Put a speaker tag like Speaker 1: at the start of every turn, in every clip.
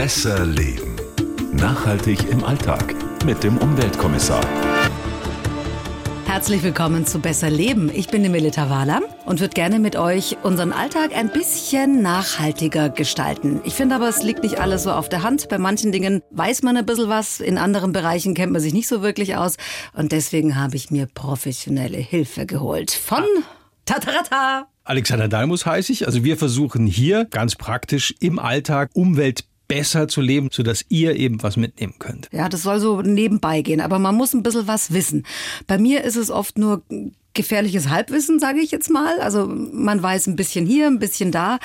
Speaker 1: Besser Leben. Nachhaltig im Alltag mit dem Umweltkommissar.
Speaker 2: Herzlich willkommen zu Besser Leben. Ich bin die Melita Wahler und würde gerne mit euch unseren Alltag ein bisschen nachhaltiger gestalten. Ich finde aber, es liegt nicht alles so auf der Hand. Bei manchen Dingen weiß man ein bisschen was, in anderen Bereichen kennt man sich nicht so wirklich aus. Und deswegen habe ich mir professionelle Hilfe geholt von Tatarata.
Speaker 3: Alexander Dalmus heiße ich. Also wir versuchen hier ganz praktisch im Alltag Umwelt besser zu leben, sodass ihr eben was mitnehmen könnt.
Speaker 2: Ja, das soll so nebenbei gehen, aber man muss ein bisschen was wissen. Bei mir ist es oft nur gefährliches Halbwissen, sage ich jetzt mal. Also man weiß ein bisschen hier, ein bisschen da,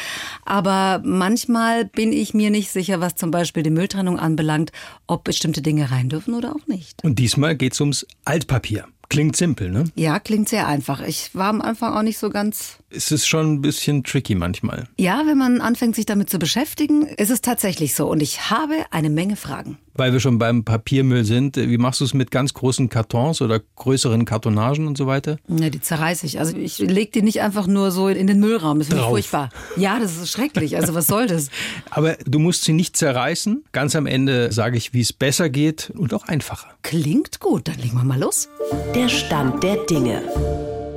Speaker 2: aber manchmal bin ich mir nicht sicher, was zum Beispiel die Mülltrennung anbelangt, ob bestimmte Dinge rein dürfen oder auch nicht.
Speaker 3: Und diesmal geht es ums Altpapier. Klingt simpel, ne?
Speaker 2: Ja, klingt sehr einfach. Ich war am Anfang auch nicht so ganz.
Speaker 3: Es ist schon ein bisschen tricky manchmal.
Speaker 2: Ja, wenn man anfängt, sich damit zu beschäftigen, ist es tatsächlich so. Und ich habe eine Menge Fragen.
Speaker 3: Weil wir schon beim Papiermüll sind, wie machst du es mit ganz großen Kartons oder größeren Kartonagen und so weiter?
Speaker 2: Ja, die zerreiße ich. Also ich lege die nicht einfach nur so in den Müllraum. Das finde ich furchtbar. Ja, das ist schrecklich. Also was soll das?
Speaker 3: Aber du musst sie nicht zerreißen. Ganz am Ende sage ich, wie es besser geht und auch einfacher.
Speaker 2: Klingt gut. Dann legen wir mal los.
Speaker 4: Der Stand der Dinge.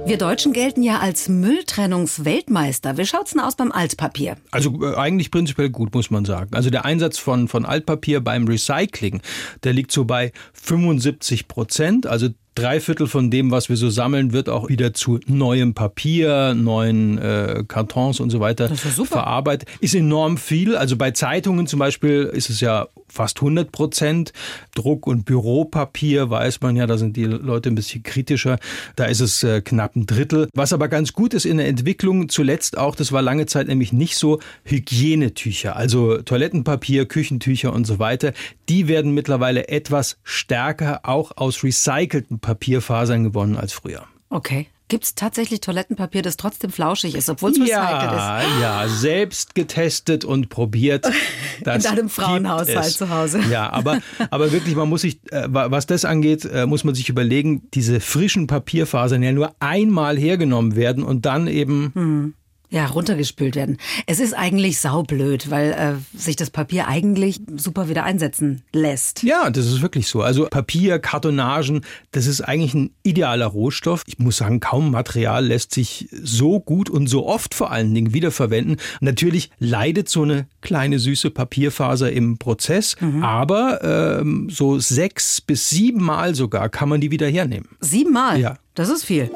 Speaker 2: Wir Deutschen gelten ja als Mülltrennungsweltmeister. Wie schaut's denn aus beim Altpapier?
Speaker 3: Also äh, eigentlich prinzipiell gut, muss man sagen. Also der Einsatz von, von Altpapier beim Recycling, der liegt so bei 75 Prozent. Also drei Viertel von dem, was wir so sammeln, wird auch wieder zu neuem Papier, neuen äh, Kartons und so weiter verarbeitet. Ist enorm viel. Also bei Zeitungen zum Beispiel ist es ja fast 100 Prozent. Druck- und Büropapier weiß man ja, da sind die Leute ein bisschen kritischer. Da ist es äh, knapp ein Drittel. Was aber ganz gut ist in der Entwicklung, zuletzt auch, das war lange Zeit nämlich nicht so, Hygienetücher, also Toilettenpapier, Küchentücher und so weiter, die werden mittlerweile etwas stärker auch aus recycelten Papierfasern gewonnen als früher.
Speaker 2: Okay. Gibt es tatsächlich Toilettenpapier, das trotzdem flauschig ist, obwohl es recycelt
Speaker 3: ja, ist? Ja, selbst getestet und probiert.
Speaker 2: Das In deinem Frauenhaushalt zu Hause.
Speaker 3: Ja, aber, aber wirklich, man muss sich, äh, was das angeht, äh, muss man sich überlegen, diese frischen Papierfasern ja nur einmal hergenommen werden und dann eben hm
Speaker 2: ja, runtergespült werden. Es ist eigentlich saublöd, weil äh, sich das Papier eigentlich super wieder einsetzen lässt.
Speaker 3: Ja, das ist wirklich so. Also Papier, Kartonagen, das ist eigentlich ein idealer Rohstoff. Ich muss sagen, kaum Material lässt sich so gut und so oft vor allen Dingen wiederverwenden. Natürlich leidet so eine kleine süße Papierfaser im Prozess, mhm. aber ähm, so sechs bis sieben Mal sogar kann man die wieder hernehmen.
Speaker 2: Sieben Mal?
Speaker 3: Ja.
Speaker 2: Das ist viel.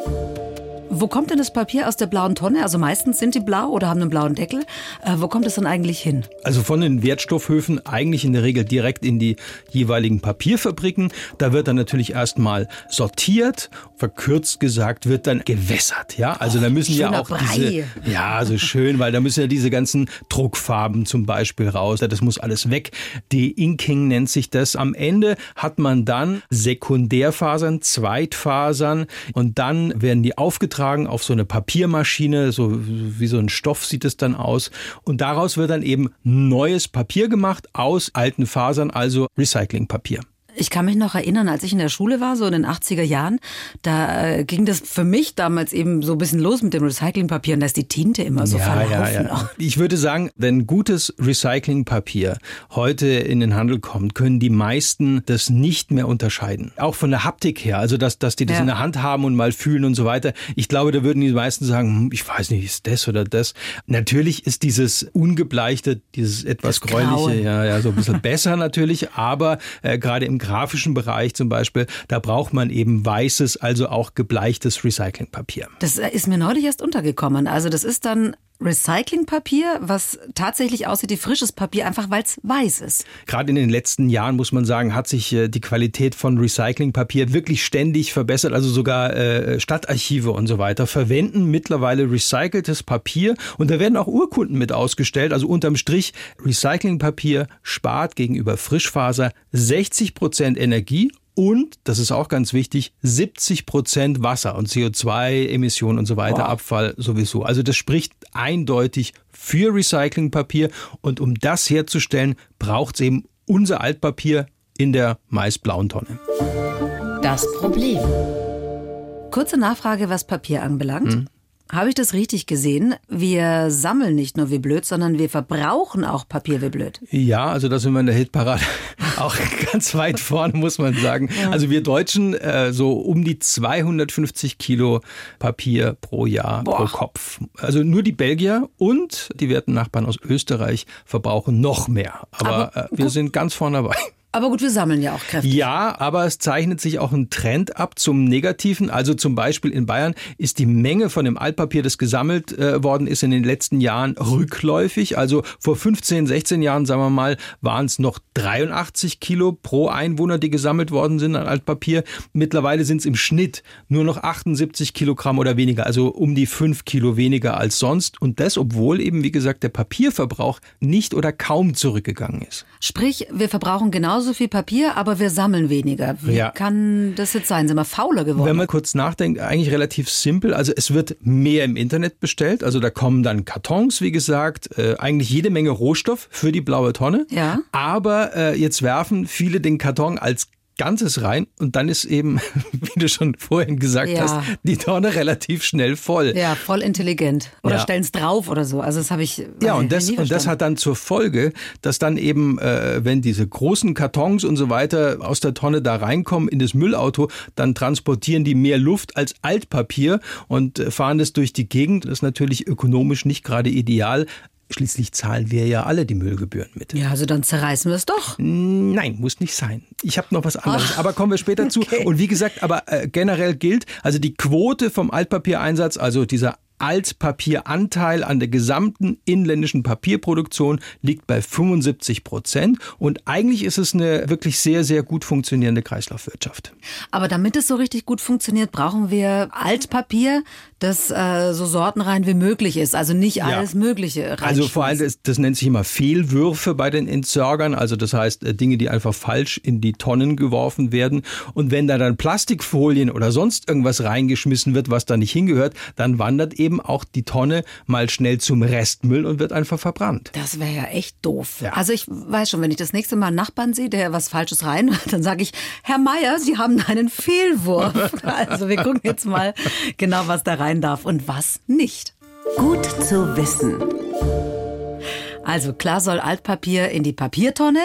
Speaker 2: Wo kommt denn das Papier aus der blauen Tonne? Also meistens sind die blau oder haben einen blauen Deckel. Äh, wo kommt es dann eigentlich hin?
Speaker 3: Also von den Wertstoffhöfen eigentlich in der Regel direkt in die jeweiligen Papierfabriken. Da wird dann natürlich erstmal sortiert, verkürzt gesagt, wird dann gewässert. Ja, also da müssen ja auch
Speaker 2: Brei.
Speaker 3: diese, ja, so schön, weil da müssen ja diese ganzen Druckfarben zum Beispiel raus. Das muss alles weg. De-Inking nennt sich das. Am Ende hat man dann Sekundärfasern, Zweitfasern und dann werden die aufgetragen auf so eine Papiermaschine, so wie so ein Stoff sieht es dann aus. Und daraus wird dann eben neues Papier gemacht aus alten Fasern, also Recyclingpapier.
Speaker 2: Ich kann mich noch erinnern, als ich in der Schule war, so in den 80er Jahren, da äh, ging das für mich damals eben so ein bisschen los mit dem Recyclingpapier und da ist die Tinte immer so
Speaker 3: ja,
Speaker 2: verlaufen.
Speaker 3: Ja, ja. Ich würde sagen, wenn gutes Recyclingpapier heute in den Handel kommt, können die meisten das nicht mehr unterscheiden. Auch von der Haptik her, also dass, dass die das ja. in der Hand haben und mal fühlen und so weiter. Ich glaube, da würden die meisten sagen, hm, ich weiß nicht, ist das oder das. Natürlich ist dieses ungebleichte, dieses etwas das gräuliche, ja, ja, so ein bisschen besser natürlich, aber äh, gerade im grafischen Bereich zum Beispiel, da braucht man eben weißes, also auch gebleichtes Recyclingpapier.
Speaker 2: Das ist mir neulich erst untergekommen. Also das ist dann Recyclingpapier, was tatsächlich aussieht wie frisches Papier, einfach weil es weiß ist.
Speaker 3: Gerade in den letzten Jahren, muss man sagen, hat sich äh, die Qualität von Recyclingpapier wirklich ständig verbessert. Also sogar äh, Stadtarchive und so weiter verwenden mittlerweile recyceltes Papier. Und da werden auch Urkunden mit ausgestellt. Also unterm Strich, Recyclingpapier spart gegenüber Frischfaser 60 Prozent Energie und, das ist auch ganz wichtig, 70 Prozent Wasser und CO2-Emissionen und so weiter, wow. Abfall sowieso. Also das spricht eindeutig für Recyclingpapier. Und um das herzustellen, braucht es eben unser Altpapier in der meist blauen Tonne.
Speaker 4: Das Problem.
Speaker 2: Kurze Nachfrage, was Papier anbelangt. Hm. Habe ich das richtig gesehen? Wir sammeln nicht nur wie blöd, sondern wir verbrauchen auch Papier wie blöd.
Speaker 3: Ja, also da sind wir in der Hitparade auch ganz weit vorne, muss man sagen. Ja. Also wir Deutschen äh, so um die 250 Kilo Papier pro Jahr, Boah. pro Kopf. Also nur die Belgier und die werten Nachbarn aus Österreich verbrauchen noch mehr. Aber, Aber äh, wir sind ganz vorne dabei.
Speaker 2: Aber gut, wir sammeln ja auch Kräfte.
Speaker 3: Ja, aber es zeichnet sich auch ein Trend ab zum Negativen. Also zum Beispiel in Bayern ist die Menge von dem Altpapier, das gesammelt äh, worden ist in den letzten Jahren, rückläufig. Also vor 15, 16 Jahren, sagen wir mal, waren es noch 83 Kilo pro Einwohner, die gesammelt worden sind an Altpapier. Mittlerweile sind es im Schnitt nur noch 78 Kilogramm oder weniger, also um die 5 Kilo weniger als sonst. Und das, obwohl eben, wie gesagt, der Papierverbrauch nicht oder kaum zurückgegangen ist.
Speaker 2: Sprich, wir verbrauchen genauso genauso viel Papier, aber wir sammeln weniger. Wie ja. kann das jetzt sein? Sind wir fauler geworden?
Speaker 3: Wenn man kurz nachdenkt, eigentlich relativ simpel. Also es wird mehr im Internet bestellt. Also da kommen dann Kartons, wie gesagt, äh, eigentlich jede Menge Rohstoff für die blaue Tonne.
Speaker 2: Ja.
Speaker 3: Aber äh, jetzt werfen viele den Karton als Ganzes rein und dann ist eben, wie du schon vorhin gesagt ja. hast, die Tonne relativ schnell voll.
Speaker 2: Ja, voll intelligent. Oder ja. stellen es drauf oder so. Also das habe ich.
Speaker 3: Ja, und das, und das hat dann zur Folge, dass dann eben, äh, wenn diese großen Kartons und so weiter aus der Tonne da reinkommen in das Müllauto, dann transportieren die mehr Luft als Altpapier und äh, fahren das durch die Gegend. Das ist natürlich ökonomisch nicht gerade ideal, Schließlich zahlen wir ja alle die Müllgebühren mit.
Speaker 2: Ja, also dann zerreißen wir es doch.
Speaker 3: Nein, muss nicht sein. Ich habe noch was anderes, Ach, aber kommen wir später okay. zu. Und wie gesagt, aber äh, generell gilt, also die Quote vom Altpapiereinsatz, also dieser Altpapieranteil an der gesamten inländischen Papierproduktion liegt bei 75 Prozent. Und eigentlich ist es eine wirklich sehr, sehr gut funktionierende Kreislaufwirtschaft.
Speaker 2: Aber damit es so richtig gut funktioniert, brauchen wir Altpapier, das äh, so sortenrein wie möglich ist. Also nicht alles ja. Mögliche.
Speaker 3: Also vor allem, das, das, nennt sich immer Fehlwürfe bei den Entsorgern. Also das heißt, äh, Dinge, die einfach falsch in die Tonnen geworfen werden. Und wenn da dann Plastikfolien oder sonst irgendwas reingeschmissen wird, was da nicht hingehört, dann wandert eben auch die Tonne mal schnell zum Restmüll und wird einfach verbrannt.
Speaker 2: Das wäre ja echt doof. Ja. Also ich weiß schon, wenn ich das nächste Mal einen Nachbarn sehe, der was Falsches rein, dann sage ich, Herr Meier, Sie haben einen Fehlwurf. Also wir gucken jetzt mal genau, was da rein sein darf und was nicht.
Speaker 4: Gut zu wissen.
Speaker 2: Also klar soll Altpapier in die Papiertonne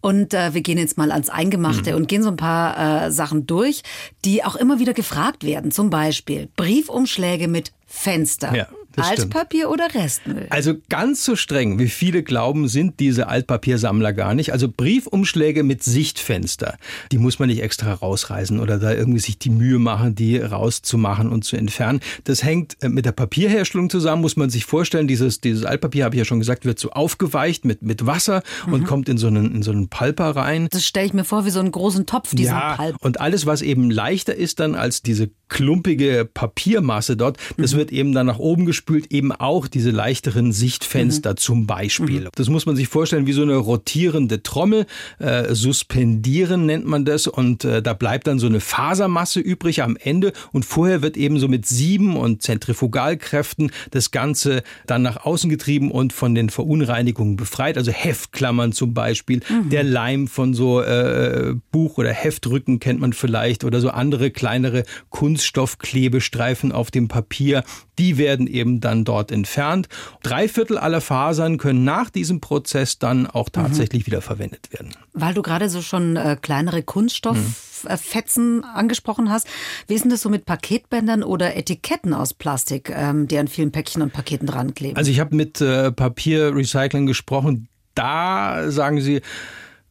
Speaker 2: und äh, wir gehen jetzt mal ans Eingemachte mhm. und gehen so ein paar äh, Sachen durch, die auch immer wieder gefragt werden. Zum Beispiel Briefumschläge mit Fenster. Ja. Altpapier oder Restmüll?
Speaker 3: Also ganz so streng, wie viele glauben, sind diese Altpapiersammler gar nicht. Also Briefumschläge mit Sichtfenster, die muss man nicht extra rausreißen oder da irgendwie sich die Mühe machen, die rauszumachen und zu entfernen. Das hängt äh, mit der Papierherstellung zusammen, muss man sich vorstellen. Dieses, dieses Altpapier, habe ich ja schon gesagt, wird so aufgeweicht mit, mit Wasser mhm. und kommt in so einen, in so einen Palper rein.
Speaker 2: Das stelle ich mir vor wie so einen großen Topf, diesen
Speaker 3: ja, Palp. Und alles, was eben leichter ist dann als diese klumpige Papiermasse dort, das mhm. wird eben dann nach oben gespült spült eben auch diese leichteren Sichtfenster mhm. zum Beispiel. Mhm. Das muss man sich vorstellen wie so eine rotierende Trommel. Äh, suspendieren nennt man das und äh, da bleibt dann so eine Fasermasse übrig am Ende und vorher wird eben so mit Sieben und Zentrifugalkräften das Ganze dann nach außen getrieben und von den Verunreinigungen befreit. Also Heftklammern zum Beispiel, mhm. der Leim von so äh, Buch- oder Heftrücken kennt man vielleicht oder so andere kleinere Kunststoffklebestreifen auf dem Papier. Die werden eben dann dort entfernt. Drei Viertel aller Fasern können nach diesem Prozess dann auch mhm. tatsächlich mhm. wieder verwendet werden.
Speaker 2: Weil du gerade so schon äh, kleinere Kunststofffetzen mhm. angesprochen hast. Wie ist denn das so mit Paketbändern oder Etiketten aus Plastik, ähm, die an vielen Päckchen und Paketen dran kleben?
Speaker 3: Also ich habe mit äh, Papierrecycling gesprochen. Da sagen sie,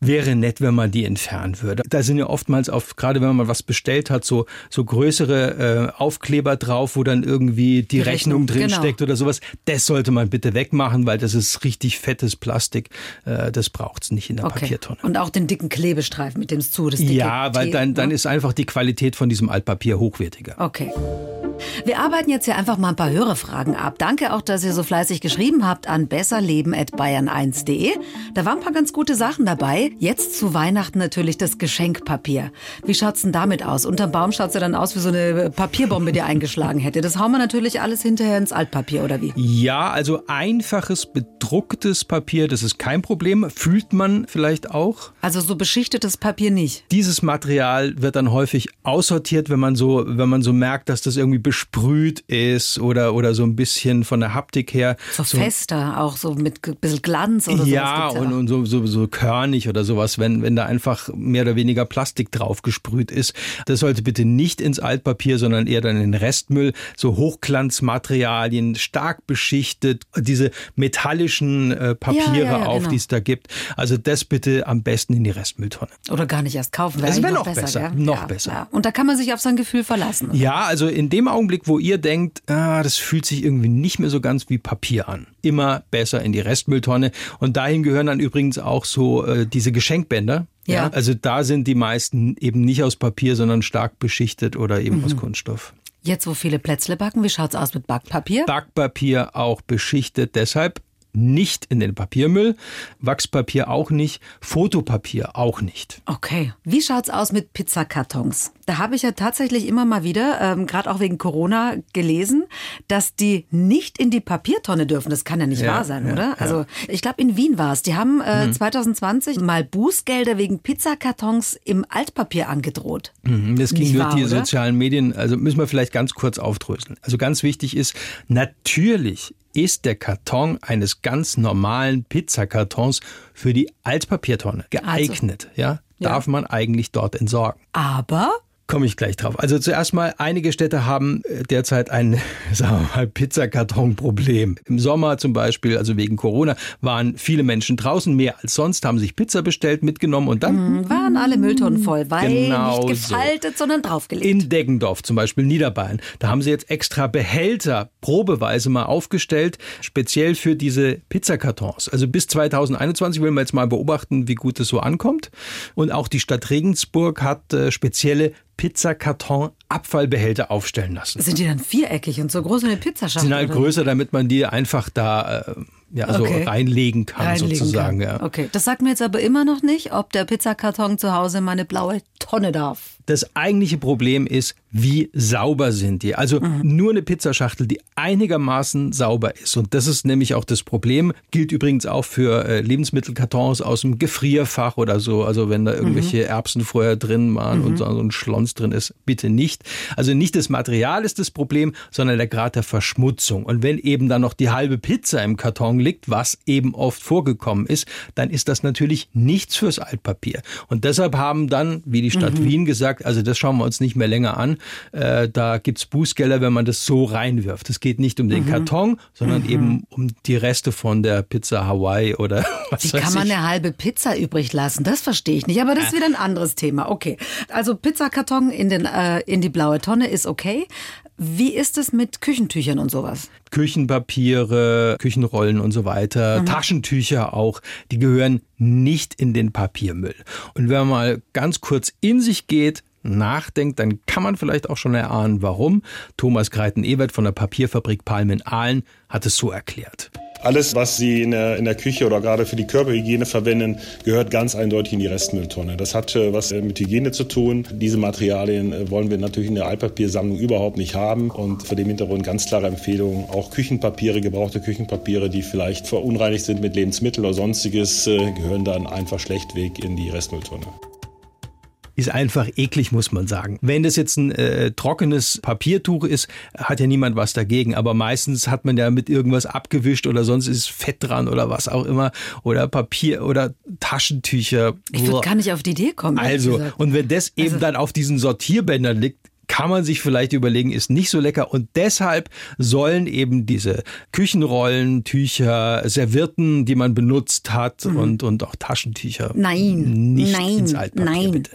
Speaker 3: wäre nett, wenn man die entfernen würde. Da sind ja oftmals auf, gerade wenn man was bestellt hat, so, so größere äh, Aufkleber drauf, wo dann irgendwie die, die Rechnung, Rechnung drin genau. steckt oder sowas. Das sollte man bitte wegmachen, weil das ist richtig fettes Plastik. Äh, das braucht's nicht in der okay. Papiertonne.
Speaker 2: Und auch den dicken Klebestreifen mit dem es zu. Das
Speaker 3: dicke ja, weil dann, dann ne? ist einfach die Qualität von diesem Altpapier hochwertiger.
Speaker 2: Okay. Wir arbeiten jetzt hier einfach mal ein paar Hörerfragen ab. Danke auch, dass ihr so fleißig geschrieben habt an besserleben.bayern1.de. Da waren ein paar ganz gute Sachen dabei. Jetzt zu Weihnachten natürlich das Geschenkpapier. Wie schaut's denn damit aus? Unterm Baum schaut's ja dann aus wie so eine Papierbombe, die eingeschlagen hätte. Das hauen wir natürlich alles hinterher ins Altpapier, oder wie?
Speaker 3: Ja, also einfaches, bedrucktes Papier, das ist kein Problem. Fühlt man vielleicht auch.
Speaker 2: Also so beschichtetes Papier nicht.
Speaker 3: Dieses Material wird dann häufig aussortiert, wenn man so, wenn man so merkt, dass das irgendwie besprüht ist oder, oder so ein bisschen von der Haptik her.
Speaker 2: So, so fester, auch so mit ein bisschen Glanz oder
Speaker 3: so. Ja, und, und so, so, so körnig oder sowas, wenn, wenn da einfach mehr oder weniger Plastik drauf gesprüht ist. Das sollte bitte nicht ins Altpapier, sondern eher dann in den Restmüll. So Hochglanzmaterialien, stark beschichtet, diese metallischen äh, Papiere ja, ja, ja, auf, genau. die es da gibt. Also das bitte am besten in die Restmülltonne.
Speaker 2: Oder gar nicht erst kaufen.
Speaker 3: Das wäre noch, noch, besser. besser noch besser.
Speaker 2: Und da kann man sich auf sein Gefühl verlassen.
Speaker 3: Oder? Ja, also in dem Augenblick, wo ihr denkt, ah, das fühlt sich irgendwie nicht mehr so ganz wie Papier an. Immer besser in die Restmülltonne. Und dahin gehören dann übrigens auch so äh, diese Geschenkbänder. Ja. ja. Also da sind die meisten eben nicht aus Papier, sondern stark beschichtet oder eben mhm. aus Kunststoff.
Speaker 2: Jetzt, wo viele Plätzle backen, wie schaut's aus mit Backpapier?
Speaker 3: Backpapier auch beschichtet. Deshalb nicht in den Papiermüll, Wachspapier auch nicht, Fotopapier auch nicht.
Speaker 2: Okay. Wie schaut's aus mit Pizzakartons? Da habe ich ja tatsächlich immer mal wieder, ähm, gerade auch wegen Corona, gelesen, dass die nicht in die Papiertonne dürfen. Das kann ja nicht ja, wahr sein, ja, oder? Ja. Also ich glaube, in Wien war es. Die haben äh, mhm. 2020 mal Bußgelder wegen Pizzakartons im Altpapier angedroht.
Speaker 3: Mhm, das ging durch die oder? sozialen Medien. Also müssen wir vielleicht ganz kurz aufdröseln. Also ganz wichtig ist, natürlich ist der Karton eines ganz normalen Pizzakartons für die Altpapiertonne geeignet. Also, ja, darf ja. man eigentlich dort entsorgen.
Speaker 2: Aber
Speaker 3: Komme ich gleich drauf. Also zuerst mal, einige Städte haben äh, derzeit ein, sagen wir mal, Pizzakarton-Problem. Im Sommer zum Beispiel, also wegen Corona, waren viele Menschen draußen, mehr als sonst, haben sich Pizza bestellt, mitgenommen und dann...
Speaker 2: Mhm, waren alle Mülltonnen voll, weil genau nicht gefaltet, so. sondern draufgelegt.
Speaker 3: In Deggendorf zum Beispiel, Niederbayern, da haben sie jetzt extra Behälter probeweise mal aufgestellt, speziell für diese Pizzakartons. Also bis 2021 will man jetzt mal beobachten, wie gut es so ankommt. Und auch die Stadt Regensburg hat äh, spezielle Pizzakarton Abfallbehälter aufstellen lassen.
Speaker 2: Sind die dann viereckig und so groß wie eine Pizzaschachtel?
Speaker 3: Sind halt größer, damit man die einfach da äh, ja, also okay. reinlegen kann reinlegen sozusagen. Kann.
Speaker 2: Ja. Okay, das sagt mir jetzt aber immer noch nicht, ob der Pizzakarton zu Hause meine blaue Tonne darf.
Speaker 3: Das eigentliche Problem ist, wie sauber sind die? Also mhm. nur eine Pizzaschachtel, die einigermaßen sauber ist. Und das ist nämlich auch das Problem. Gilt übrigens auch für äh, Lebensmittelkartons aus dem Gefrierfach oder so. Also wenn da irgendwelche mhm. Erbsen vorher drin waren mhm. und so ein Schlons drin ist, bitte nicht. Also nicht das Material ist das Problem, sondern der Grad der Verschmutzung. Und wenn eben dann noch die halbe Pizza im Karton liegt, was eben oft vorgekommen ist, dann ist das natürlich nichts fürs Altpapier. Und deshalb haben dann, wie die Stadt mhm. Wien gesagt, also das schauen wir uns nicht mehr länger an. Äh, da gibt's Bußgelder, wenn man das so reinwirft. Es geht nicht um den mhm. Karton, sondern mhm. eben um die Reste von der Pizza Hawaii oder was
Speaker 2: Wie kann man eine halbe Pizza übrig lassen? Das verstehe ich nicht. Aber das ist wieder ein anderes Thema. Okay. Also Pizzakarton in, den, äh, in die blaue Tonne ist okay. Wie ist es mit Küchentüchern und sowas?
Speaker 3: Küchenpapiere, Küchenrollen und so weiter, mhm. Taschentücher auch, die gehören nicht in den Papiermüll. Und wenn man mal ganz kurz in sich geht, nachdenkt, dann kann man vielleicht auch schon erahnen, warum. Thomas Greiten-Ewert von der Papierfabrik Palmen Aalen hat es so erklärt.
Speaker 5: Alles, was Sie in der, in der Küche oder gerade für die Körperhygiene verwenden, gehört ganz eindeutig in die Restmülltonne. Das hat äh, was äh, mit Hygiene zu tun. Diese Materialien äh, wollen wir natürlich in der Altpapiersammlung überhaupt nicht haben. Und vor dem Hintergrund ganz klare Empfehlung, auch Küchenpapiere, gebrauchte Küchenpapiere, die vielleicht verunreinigt sind mit Lebensmitteln oder sonstiges, gehören dann einfach schlechtweg in die Restmülltonne
Speaker 3: ist einfach eklig, muss man sagen. Wenn das jetzt ein äh, trockenes Papiertuch ist, hat ja niemand was dagegen. Aber meistens hat man ja mit irgendwas abgewischt oder sonst ist Fett dran oder was auch immer. Oder Papier oder Taschentücher.
Speaker 2: Ich würde gar nicht auf die Idee kommen.
Speaker 3: Also, und wenn das eben also, dann auf diesen Sortierbändern liegt, kann man sich vielleicht überlegen, ist nicht so lecker. Und deshalb sollen eben diese Küchenrollen, Tücher, Servietten, die man benutzt hat mhm. und, und auch Taschentücher
Speaker 2: nein,
Speaker 3: nicht
Speaker 2: nein,
Speaker 3: ins Altpapier,
Speaker 2: nein.
Speaker 3: bitte.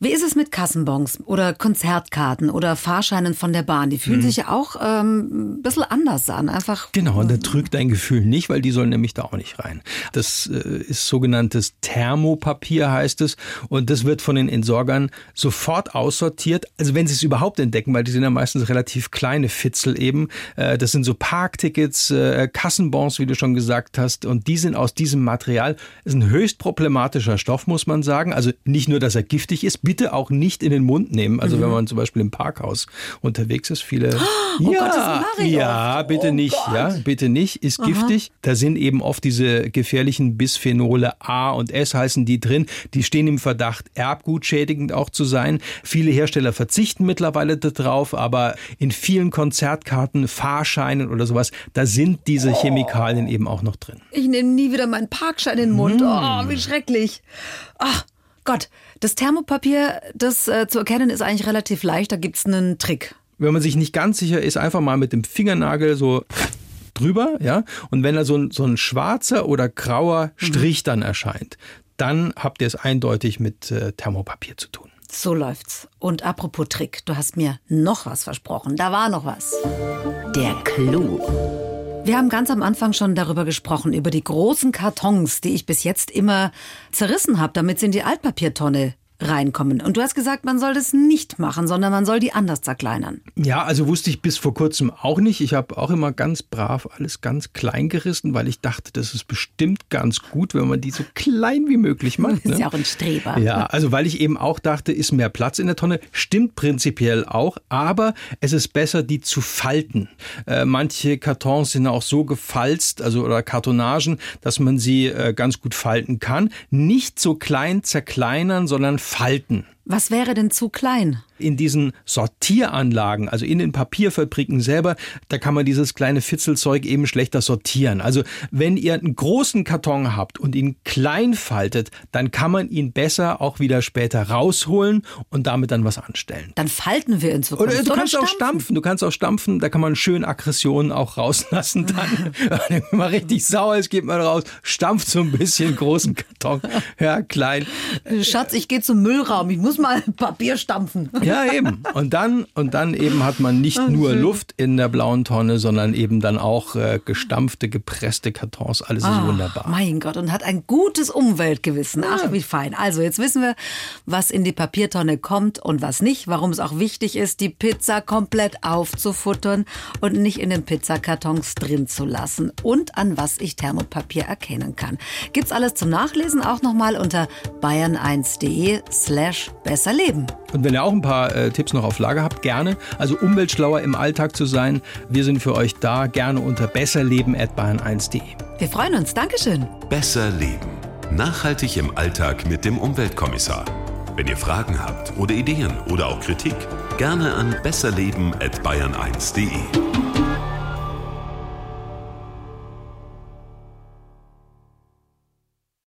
Speaker 2: Wie ist es mit Kassenbons oder Konzertkarten oder Fahrscheinen von der Bahn? Die fühlen mhm. sich ja auch ähm, ein bisschen anders an. Einfach.
Speaker 3: Genau, und da trügt dein Gefühl nicht, weil die sollen nämlich da auch nicht rein. Das äh, ist sogenanntes Thermopapier, heißt es. Und das wird von den Entsorgern sofort aussortiert. Also wenn sie es überhaupt entdecken, weil die sind ja meistens relativ kleine Fitzel eben. Äh, das sind so Parktickets, äh, Kassenbons, wie du schon gesagt hast. Und die sind aus diesem Material. Das ist ein höchst problematischer Stoff, muss man sagen. Also nicht nur, dass er giftig giftig ist, bitte auch nicht in den Mund nehmen. Also mhm. wenn man zum Beispiel im Parkhaus unterwegs ist, viele.
Speaker 2: Oh ja,
Speaker 3: Gott, ja, bitte oh nicht, Gott. ja, bitte nicht, ist Aha. giftig. Da sind eben oft diese gefährlichen Bisphenole A und S heißen die drin. Die stehen im Verdacht, erbgutschädigend auch zu sein. Viele Hersteller verzichten mittlerweile darauf, aber in vielen Konzertkarten, Fahrscheinen oder sowas, da sind diese oh. Chemikalien eben auch noch drin.
Speaker 2: Ich nehme nie wieder meinen Parkschein in den Mund. Mm. Oh, wie schrecklich. Ach, Gott, das Thermopapier, das äh, zu erkennen, ist eigentlich relativ leicht. Da gibt es einen Trick.
Speaker 3: Wenn man sich nicht ganz sicher ist, einfach mal mit dem Fingernagel so drüber, ja. Und wenn da so ein, so ein schwarzer oder grauer mhm. Strich mhm. dann erscheint, dann habt ihr es eindeutig mit äh, Thermopapier zu tun.
Speaker 2: So läuft's. Und apropos Trick, du hast mir noch was versprochen. Da war noch was.
Speaker 4: Der Clou.
Speaker 2: Wir haben ganz am Anfang schon darüber gesprochen, über die großen Kartons, die ich bis jetzt immer zerrissen habe, damit sie in die Altpapiertonne reinkommen. Und du hast gesagt, man soll das nicht machen, sondern man soll die anders zerkleinern.
Speaker 3: Ja, also wusste ich bis vor kurzem auch nicht. Ich habe auch immer ganz brav alles ganz klein gerissen, weil ich dachte, das ist bestimmt ganz gut, wenn man die so klein wie möglich macht.
Speaker 2: Das ist ne? ja auch ein Streber.
Speaker 3: Ja, also weil ich eben auch dachte, ist mehr Platz in der Tonne. Stimmt prinzipiell auch, aber es ist besser, die zu falten. Äh, manche Kartons sind auch so gefalzt, also oder Kartonagen, dass man sie äh, ganz gut falten kann. Nicht so klein zerkleinern, sondern falten.
Speaker 2: Was wäre denn zu klein?
Speaker 3: In diesen Sortieranlagen, also in den Papierfabriken selber, da kann man dieses kleine Fitzelzeug eben schlechter sortieren. Also wenn ihr einen großen Karton habt und ihn klein faltet, dann kann man ihn besser auch wieder später rausholen und damit dann was anstellen.
Speaker 2: Dann falten wir in Zukunft.
Speaker 3: Oder du oder kannst stampfen. auch stampfen. Du kannst auch stampfen. Da kann man schön Aggressionen auch rauslassen. Dann, wenn man richtig sauer ist, geht man raus, stampft so ein bisschen großen Karton. Ja, klein.
Speaker 2: Schatz, ich gehe zum Müllraum. Ich muss muss mal Papier stampfen.
Speaker 3: Ja, eben. Und dann, und dann eben hat man nicht oh, nur schön. Luft in der blauen Tonne, sondern eben dann auch äh, gestampfte, gepresste Kartons. Alles ist wunderbar.
Speaker 2: Mein Gott, und hat ein gutes Umweltgewissen. Ach, wie fein. Also, jetzt wissen wir, was in die Papiertonne kommt und was nicht. Warum es auch wichtig ist, die Pizza komplett aufzufuttern und nicht in den Pizzakartons drin zu lassen. Und an was ich Thermopapier erkennen kann. Gibt's alles zum Nachlesen auch nochmal unter bayern1.de slash besser leben.
Speaker 3: Und wenn ihr auch ein paar äh, Tipps noch auf Lager habt, gerne. Also umweltschlauer im Alltag zu sein. Wir sind für euch da. Gerne unter besserleben.bayern1.de.
Speaker 2: Wir freuen uns. Dankeschön.
Speaker 1: Besser leben. Nachhaltig im Alltag mit dem Umweltkommissar. Wenn ihr Fragen habt oder Ideen oder auch Kritik, gerne an besserleben.bayern1.de.